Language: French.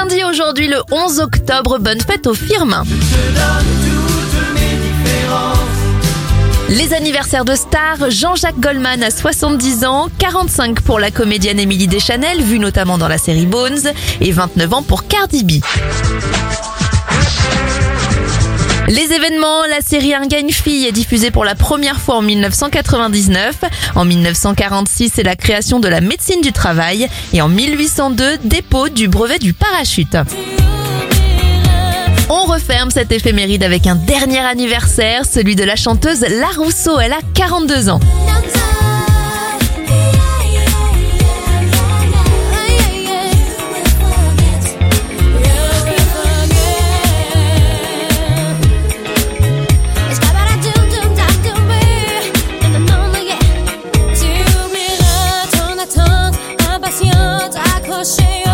lundi aujourd'hui le 11 octobre. Bonne fête aux firmes. Les anniversaires de stars, Jean-Jacques Goldman a 70 ans, 45 pour la comédienne Émilie Deschanel, vue notamment dans la série Bones, et 29 ans pour Cardi B. Les événements, la série Un gars, une fille est diffusée pour la première fois en 1999. En 1946, c'est la création de la médecine du travail. Et en 1802, dépôt du brevet du parachute. On referme cette éphéméride avec un dernier anniversaire, celui de la chanteuse La Rousseau. Elle a 42 ans. Patience, accoucher.